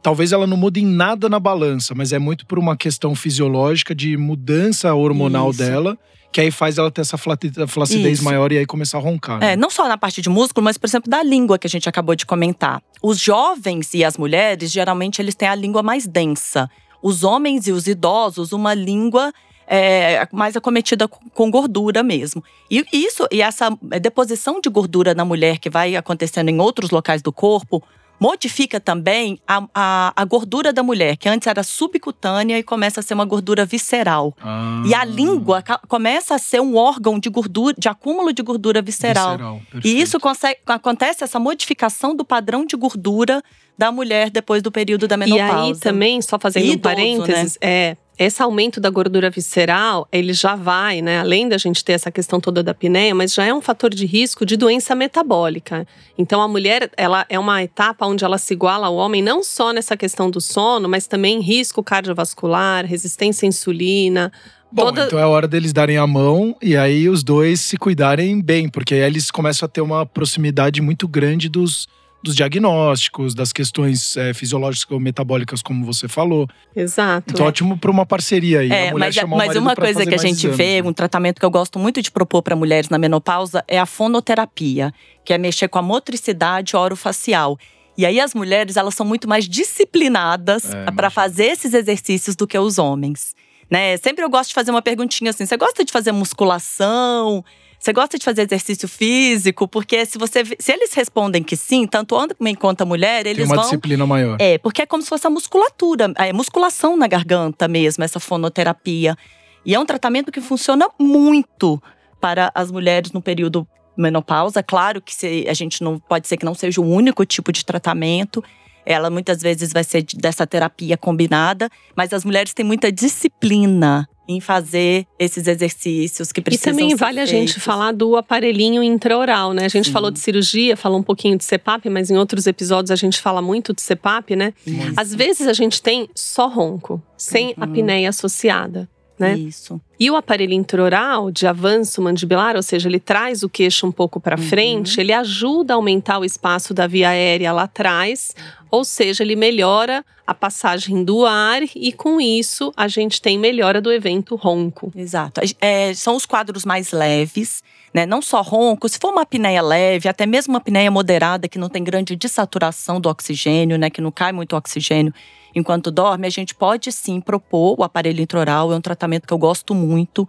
talvez ela não mude em nada na balança, mas é muito por uma questão fisiológica de mudança hormonal Isso. dela que aí faz ela ter essa flacidez Isso. maior e aí começar a roncar. Né? É, não só na parte de músculo, mas por exemplo da língua que a gente acabou de comentar. Os jovens e as mulheres, geralmente eles têm a língua mais densa. Os homens e os idosos, uma língua é, mais acometida com gordura mesmo. E isso e essa deposição de gordura na mulher que vai acontecendo em outros locais do corpo modifica também a, a, a, gordura da mulher, que antes era subcutânea e começa a ser uma gordura visceral. Ah. E a língua começa a ser um órgão de gordura, de acúmulo de gordura visceral. visceral e isso consegue, acontece essa modificação do padrão de gordura da mulher depois do período da menopausa. E aí também, só fazendo Idoso, um parênteses, né? é esse aumento da gordura visceral, ele já vai, né? Além da gente ter essa questão toda da apneia, mas já é um fator de risco de doença metabólica. Então a mulher, ela é uma etapa onde ela se iguala ao homem não só nessa questão do sono, mas também risco cardiovascular, resistência à insulina, Bom, Toda... então é hora deles darem a mão e aí os dois se cuidarem bem, porque aí eles começam a ter uma proximidade muito grande dos, dos diagnósticos, das questões é, fisiológicas ou metabólicas, como você falou. Exato. Então, é. ótimo para uma parceria aí. É, mas, mas uma coisa que a gente exames, vê, né? um tratamento que eu gosto muito de propor para mulheres na menopausa é a fonoterapia, que é mexer com a motricidade orofacial. E aí as mulheres, elas são muito mais disciplinadas é, para fazer esses exercícios do que os homens. Né? Sempre eu gosto de fazer uma perguntinha assim: você gosta de fazer musculação? Você gosta de fazer exercício físico? Porque se você se eles respondem que sim, tanto homem quanto a mulher, eles Tem uma vão disciplina maior. É, porque é como se fosse a musculatura, é musculação na garganta mesmo, essa fonoterapia. E é um tratamento que funciona muito para as mulheres no período menopausa. Claro que se, a gente não pode ser que não seja o único tipo de tratamento. Ela muitas vezes vai ser dessa terapia combinada, mas as mulheres têm muita disciplina em fazer esses exercícios que precisam E também vale a gente falar do aparelhinho intraoral, né? A gente Sim. falou de cirurgia, falou um pouquinho de CPAP, mas em outros episódios a gente fala muito de CPAP, né? Isso. Às vezes a gente tem só ronco, sem uhum. apneia associada. Né? Isso. E o aparelho intraoral de avanço mandibular, ou seja, ele traz o queixo um pouco para uhum. frente, ele ajuda a aumentar o espaço da via aérea lá atrás, ou seja, ele melhora a passagem do ar e com isso a gente tem melhora do evento ronco. Exato. É, são os quadros mais leves, né? Não só ronco, se for uma apneia leve, até mesmo uma apneia moderada que não tem grande dessaturação do oxigênio, né? Que não cai muito oxigênio enquanto dorme, a gente pode sim propor o aparelho intraoral. É um tratamento que eu gosto muito.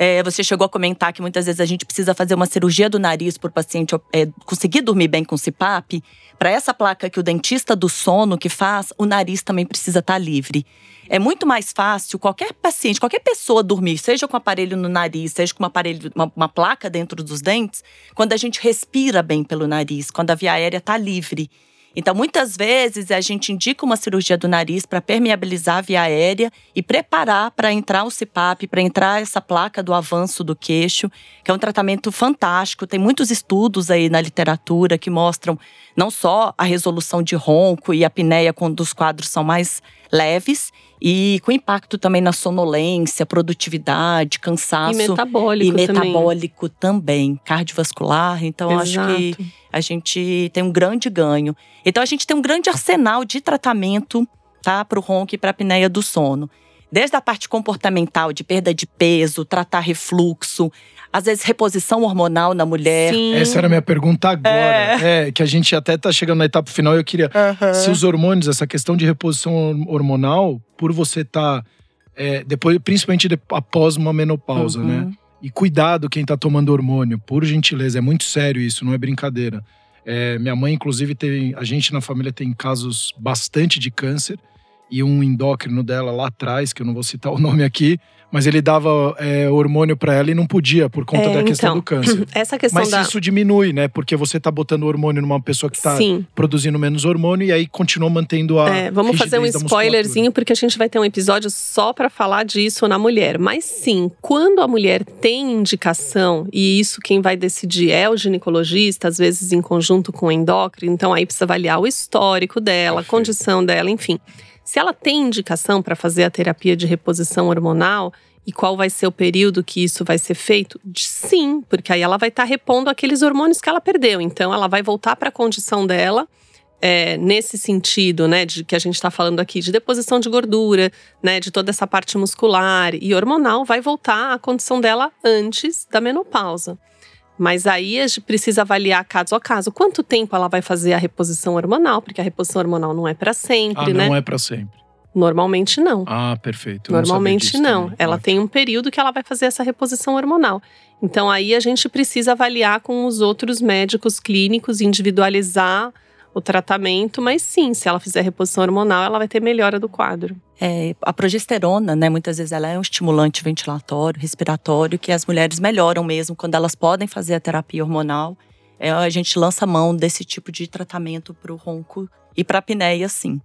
É, você chegou a comentar que muitas vezes a gente precisa fazer uma cirurgia do nariz para o paciente é, conseguir dormir bem com CPAP. Para essa placa que o dentista do sono que faz, o nariz também precisa estar tá livre. É muito mais fácil qualquer paciente, qualquer pessoa dormir, seja com aparelho no nariz, seja com um aparelho, uma, uma placa dentro dos dentes, quando a gente respira bem pelo nariz, quando a via aérea está livre. Então, muitas vezes, a gente indica uma cirurgia do nariz para permeabilizar a via aérea e preparar para entrar o CPAP, para entrar essa placa do avanço do queixo, que é um tratamento fantástico. Tem muitos estudos aí na literatura que mostram não só a resolução de ronco e apneia quando os quadros são mais leves, e com impacto também na sonolência, produtividade, cansaço. E metabólico E metabólico também, também cardiovascular. Então, Exato. acho que a gente tem um grande ganho. Então, a gente tem um grande arsenal de tratamento tá, para o ronco e para a apneia do sono. Desde a parte comportamental, de perda de peso, tratar refluxo, às vezes reposição hormonal na mulher. Sim. Essa era a minha pergunta agora. É. é que a gente até tá chegando na etapa final e eu queria. Uhum. Se os hormônios, essa questão de reposição hormonal, por você estar. Tá, é, depois, principalmente após uma menopausa, uhum. né? E cuidado quem tá tomando hormônio, por gentileza, é muito sério isso, não é brincadeira. É, minha mãe, inclusive, tem. A gente na família tem casos bastante de câncer e um endócrino dela lá atrás, que eu não vou citar o *laughs* nome aqui, mas ele dava é, hormônio para ela e não podia por conta É, da questão então, do câncer. *laughs* Essa questão Mas da. isso diminui, né? Porque você tá botando hormônio numa pessoa que tá Sim. produzindo menos hormônio e aí continua mantendo a. É, vamos fazer um spoilerzinho, porque a gente vai ter um episódio só pra falar disso na mulher. Mas sim, quando a mulher tem indicação, e isso quem vai decidir é o ginecologista, às vezes em conjunto com o endócrino, então aí precisa avaliar o histórico dela, a Perfeito. condição dela, enfim. Se ela tem indicação para fazer a terapia de reposição hormonal, e qual vai ser o período que isso vai ser feito? Sim, porque aí ela vai estar repondo aqueles hormônios que ela perdeu. Então, ela vai voltar para a condição dela é, nesse sentido, né, de que a gente está falando aqui de deposição de gordura, né, de toda essa parte muscular e hormonal, vai voltar à condição dela antes da menopausa. Mas aí a gente precisa avaliar caso a caso. Quanto tempo ela vai fazer a reposição hormonal? Porque a reposição hormonal não é para sempre, Ah, né? não é para sempre. Normalmente não. Ah, perfeito. Eu não Normalmente não. também. Ela Ótimo. tem um período que ela vai fazer essa reposição hormonal. Então aí a gente precisa avaliar com os outros médicos clínicos, individualizar o tratamento, mas sim, se ela fizer reposição hormonal, ela vai ter melhora do quadro. É, a progesterona, né, muitas vezes ela é um estimulante ventilatório, respiratório, que as mulheres melhoram mesmo quando elas podem fazer a terapia hormonal. É, a gente lança mão desse tipo de tratamento para o ronco e para a apneia, sim.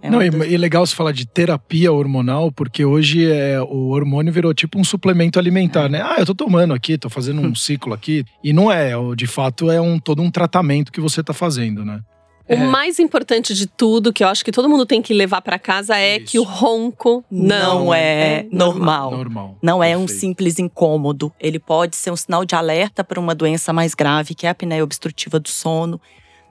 É Não, e, e legal você falar de terapia hormonal, porque hoje é, o hormônio virou tipo um suplemento alimentar, É. né? Ah, eu tô tomando aqui, tô fazendo um *laughs* ciclo aqui. E não é, o- de fato é um todo um tratamento que você tá fazendo, né? O mais importante de tudo, que eu acho que todo mundo tem que levar para casa, é Isso. que o ronco não, Não é normal. Normal. Não é um Perfeito. simples incômodo. Ele pode ser um sinal de alerta para uma doença mais grave, que é a apneia obstrutiva do sono.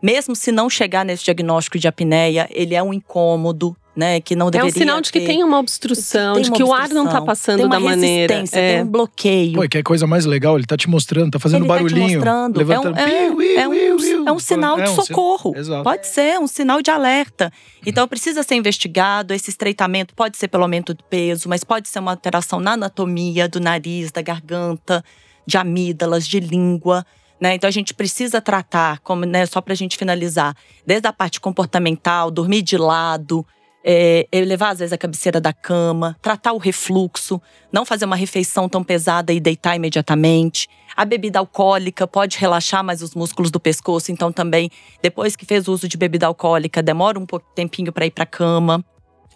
Mesmo se não chegar nesse diagnóstico de apneia, ele é um incômodo, né? Que não É um deveria sinal de que ter. tem uma obstrução, Tem de uma que o ar não tá obstrução, passando tem uma da maneira. resistência, É. tem um bloqueio. Pô, que é coisa mais legal, ele tá te mostrando, tá fazendo Ele tá te barulhinho. mostrando. É um, levantando. é, piu, piu, é um, é um sinal É de um socorro. Exato. Pode ser um sinal de alerta. Então precisa ser investigado. Esse estreitamento pode ser pelo aumento do peso, mas pode ser uma alteração na anatomia do nariz, da garganta, de amígdalas, de língua. Né? Então a gente precisa tratar, como, né, só para a gente finalizar, desde a parte comportamental, dormir de lado, é, elevar às vezes a cabeceira da cama, tratar o refluxo, não fazer uma refeição tão pesada e deitar imediatamente. A bebida alcoólica pode relaxar mais os músculos do pescoço, então também, depois que fez uso de bebida alcoólica, demora um pouco tempinho para ir para cama.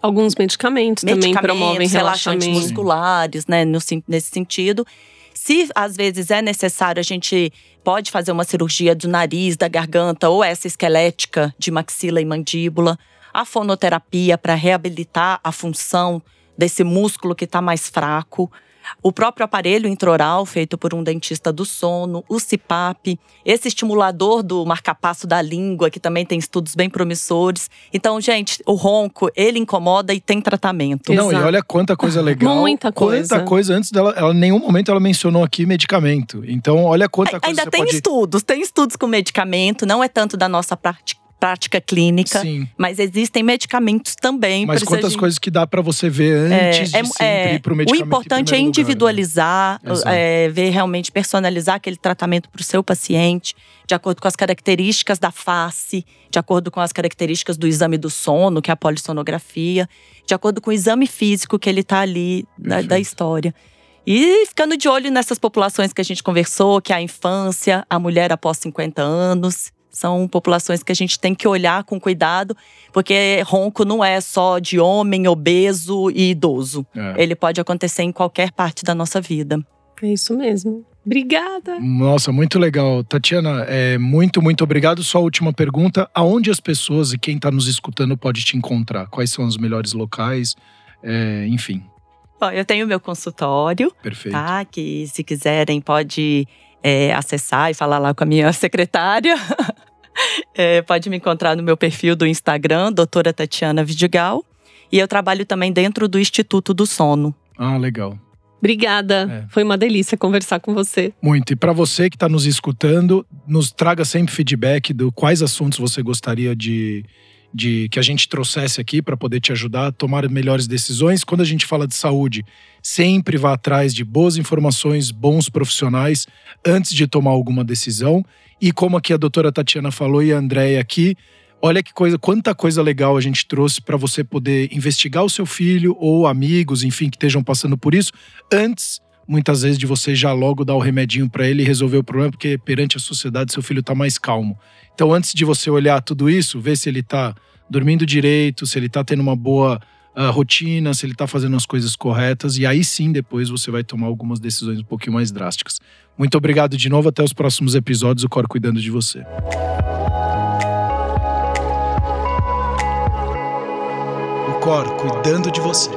Alguns medicamentos, também Medicamentos, promovem relaxantes musculares, né, no nesse sentido. Se às vezes é necessário, a gente pode fazer uma cirurgia do nariz, da garganta ou essa esquelética de maxila e mandíbula. A fonoterapia para reabilitar a função desse músculo que está mais fraco. O próprio aparelho intraoral, feito por um dentista do sono, o CPAP, esse estimulador do marcapasso da língua, que também tem estudos bem promissores. Então, gente, o ronco, ele incomoda e tem tratamento. Não, e Exato. olha quanta coisa *laughs* legal. Muita coisa. Quanta coisa. Antes dela, ela, em nenhum momento ela mencionou aqui medicamento. Então, olha quanta coisa Ainda você tem pode... estudos, tem estudos com medicamento, não é tanto da nossa prática, prática clínica, Sim. mas existem medicamentos também. Mas quantas de- coisas que dá pra você ver antes de sempre ir pro o medicamento em importante é primeiro lugar, né? individualizar, é, ver realmente personalizar aquele tratamento para o seu paciente, de acordo com as características da face, de acordo com as características do exame do sono, que é a polissonografia, de acordo com o exame físico que ele está ali da, da Perfeito. história. E ficando de olho nessas populações que a gente conversou, que é a infância, a mulher após 50 anos. São populações que a gente tem que olhar com cuidado, porque ronco não é só de homem, obeso e idoso. É. Ele pode acontecer em qualquer parte da nossa vida. É isso mesmo. Obrigada. Nossa, muito legal. Tatiana, é, muito, muito obrigado. Só a última pergunta. Aonde as pessoas e quem está nos escutando pode te encontrar? Quais são os melhores locais? É, enfim, Bom, eu tenho meu consultório, perfeito. tá? Que se quiserem pode é, acessar e falar lá com a minha *laughs* secretária. *laughs* É, pode me encontrar no meu perfil do Instagram, doutora Tatiana Vidigal. E eu trabalho também dentro do Instituto do Sono. Ah, legal. Obrigada. É. Foi uma delícia conversar com você. Muito. E para você que está nos escutando, nos traga sempre feedback do quais assuntos você gostaria de, de que a gente trouxesse aqui para poder te ajudar a tomar melhores decisões. Quando a gente fala de saúde, sempre vá atrás de boas informações, bons profissionais antes de tomar alguma decisão. E como aqui a doutora Tatiana falou e a Andréia aqui, olha que coisa, quanta coisa legal a gente trouxe para você poder investigar o seu filho ou amigos, enfim, que estejam passando por isso antes muitas vezes de você já logo dar o remedinho para ele e resolver o problema, porque perante a sociedade seu filho está mais calmo. Então, antes de você olhar tudo isso, ver se ele está dormindo direito, se ele está tendo uma boa uh, rotina, se ele está fazendo as coisas corretas, e aí sim depois você vai tomar algumas decisões um pouquinho mais drásticas. Muito obrigado de novo, até os próximos episódios, o Cor cuidando de você. O Cor cuidando de você.